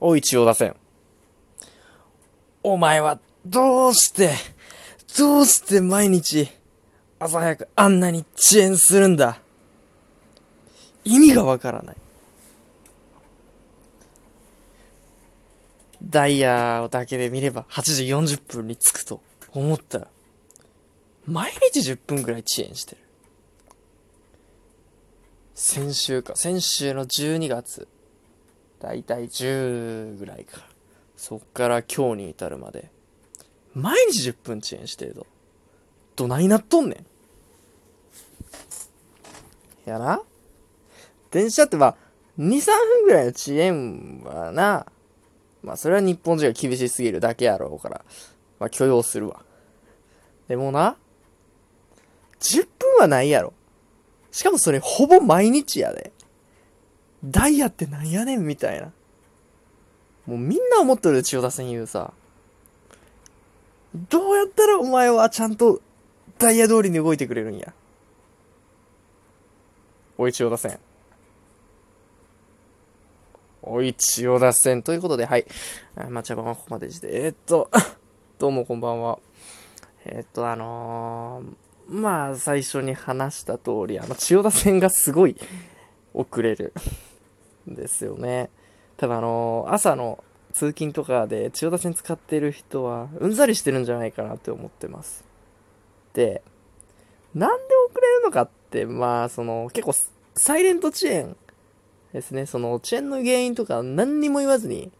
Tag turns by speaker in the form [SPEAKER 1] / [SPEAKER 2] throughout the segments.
[SPEAKER 1] おい、千代田線。お前は、どうして、どうして毎日、朝早くあんなに遅延するんだ？意味がわからない。ダイヤをだけで見れば8時40分に着くと思ったら、毎日10分ぐらい遅延してる。先週か、先週の12月、だいたい10ぐらいか。そっから今日に至るまで、毎日10分遅延してると。どないなっとんねん。やな。電車ってまあ、2、3分ぐらいの遅延はな、まあそれは日本人が厳しすぎるだけやろうから、まあ許容するわ。でもな、10分はないやろ。しかもそれほぼ毎日やで。ダイヤってなんやねんみたいな。もうみんな思っとる千代田線言うさ。どうやったらお前はちゃんとダイヤ通りに動いてくれるんや？おい千代田線。おい千代田線。ということで、はい。あまあ、茶番はここまでして。えー、っと、どうもこんばんは。えー、っと、あのー、まあ、最初に話した通り、あの、千代田線がすごい遅れる。ですよね。多分あの、朝の通勤とかで千代田線使ってる人は、うんざりしてるんじゃないかなって思ってます。で、なんで遅れるのかって、まあ、その、結構、サイレント遅延ですね。その、遅延の原因とか何にも言わずに、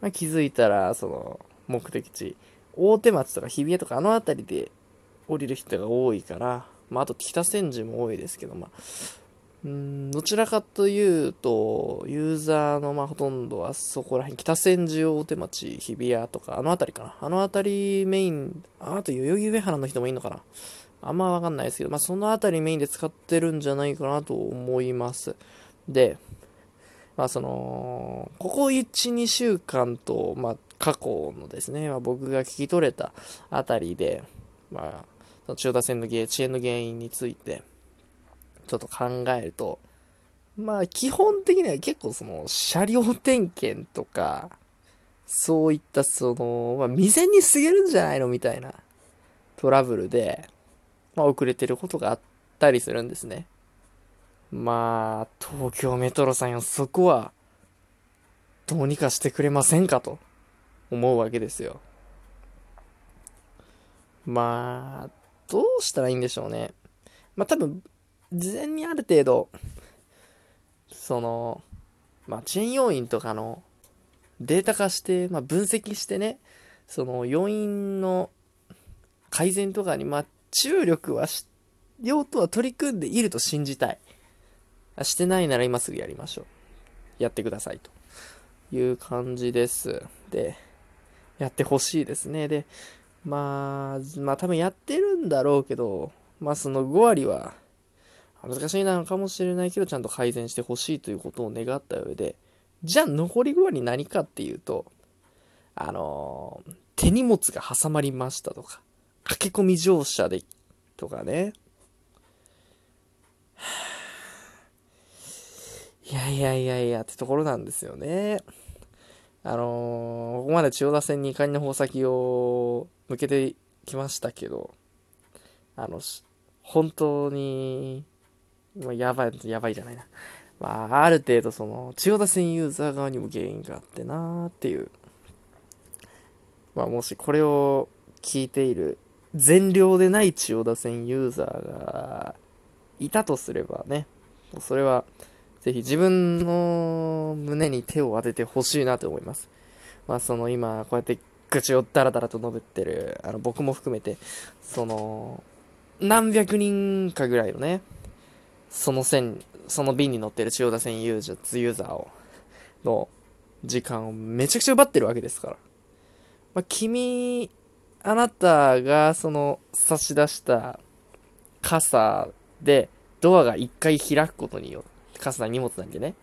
[SPEAKER 1] まあ、気づいたら、その、目的地、大手町とか日比谷とかあの辺りで降りる人が多いから、まあ、あと北千住も多いですけど、まあ、うん、どちらかというと、ユーザーのまあほとんどはそこら辺、北千住大手町、日比谷とか、あの辺りかな。あの辺りメイン、あと代々木上原の人もいいのかな。あんまわかんないですけど、まあその辺りメインで使ってるんじゃないかなと思います。で、まあその、ここ1、2週間と、まあ過去のですね、まあ、僕が聞き取れたあたりで、まあ、千代田線の遅延の原因について、ちょっと考えると、まあ基本的には結構その車両点検とか、そういったその、まあ未然に過ぎるんじゃないのみたいなトラブルで、まあ遅れてることがあったりするんですね。まあ、東京メトロさんよ、そこは、どうにかしてくれませんかと思うわけですよ。まあ、どうしたらいいんでしょうね。まあ多分、事前にある程度、その、まあ、遅延要因とかのデータ化して、まあ、分析してね、その要因の改善とかに、まあ、注力はしようとは取り組んでいると信じたい。してないなら今すぐやりましょう。やってくださいという感じです。で、やってほしいですね。で、まあ、まあ多分やってるんだろうけど、まあその5割は難しいなのかもしれないけど、ちゃんと改善してほしいということを願った上で、じゃあ残り5割何かっていうと、あのー、手荷物が挟まりましたとか、駆け込み乗車で、とかね。いやいやいやいやってところなんですよね。あのー、ここまで千代田線に怒りの矛先を向けてきましたけど、あの、本当にまあ、やばい、やばいじゃないな。まあ、ある程度その、千代田線ユーザー側にも原因があってなーっていう。まあ、もしこれを聞いている善良でない千代田線ユーザーがいたとすればね、それはぜひ自分の胸に手を当ててほしいなと思います。まあその今こうやって口をダラダラと述べてる、あの僕も含めて、その何百人かぐらいのね、その線、その便に乗ってる千代田線ユーザー、ユーザーを、の時間をめちゃくちゃ奪ってるわけですから。まあ、君、あなたがその差し出した傘でドアが一回開くことによって、傘は荷物なんでね、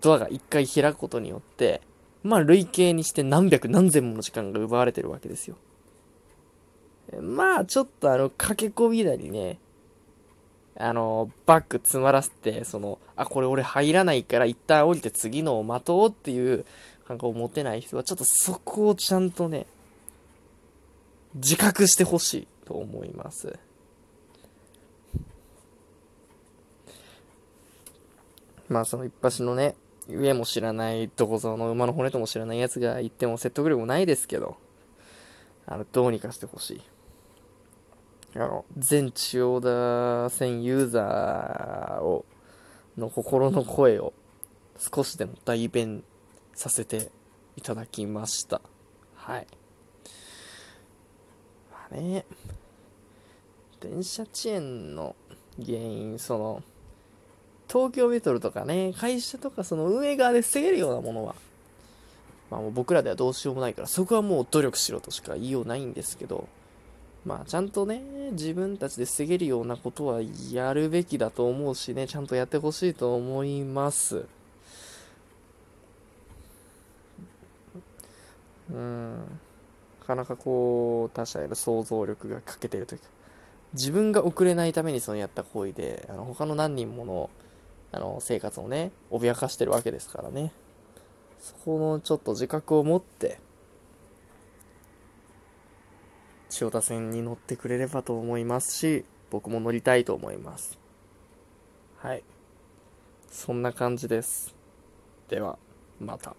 [SPEAKER 1] ドアが一回開くことによって、まあ累計にして何百何千もの時間が奪われてるわけですよ。まあちょっとあの駆け込みだりね、あの、バッグ詰まらせて、その、あ、これ俺入らないから一旦降りて次のを待とうっていう感覚を持てない人は、ちょっとそこをちゃんとね、自覚してほしいと思います。まあその一発のね、上も知らない、どこぞの馬の骨とも知らないやつが言っても説得力もないですけど、あの、どうにかしてほしい。あの、全千代田線ユーザーを、の心の声を少しでも代弁させていただきました。はい。まあね、電車遅延の原因、その、東京メトロとかね、会社とかその運営側で防げるようなものは、まあもう僕らではどうしようもないから、そこはもう努力しろとしか言いようないんですけど、まあちゃんとね、自分たちで防げるようなことはやるべきだと思うしね、ちゃんとやってほしいと思います。うん。なかなかこう、他者への想像力が欠けてるというか、自分が遅れないためにそのやった行為で、あの他の何人ものあの生活をね、脅かしてるわけですからね。そこのちょっと自覚を持って、千代田線に乗ってくれればと思いますし、僕も乗りたいと思います。はい。そんな感じです。では、また。